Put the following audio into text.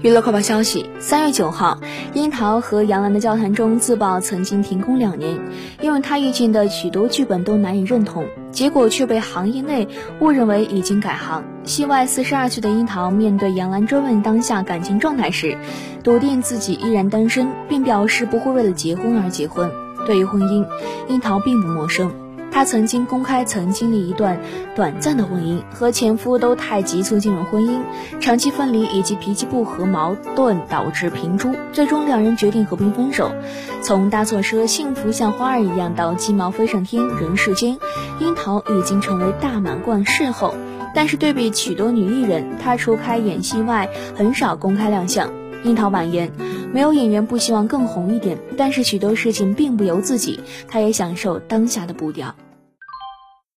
娱乐快报消息：三月九号，樱桃和杨澜的交谈中自曝曾经停工两年，因为她遇见的许多剧本都难以认同，结果却被行业内误认为已经改行。戏外四十二岁的樱桃面对杨澜追问当下感情状态时，笃定自己依然单身，并表示不会为了结婚而结婚。对于婚姻，樱桃并不陌生。她曾经公开曾经历一段短暂的婚姻，和前夫都太急促进入婚姻，长期分离以及脾气不和矛盾导致平出，最终两人决定和平分手。从搭错车、幸福像花儿一样到鸡毛飞上天、人世间，樱桃已经成为大满贯事后。但是对比许多女艺人，她除开演戏外，很少公开亮相。樱桃婉言，没有演员不希望更红一点，但是许多事情并不由自己，她也享受当下的步调。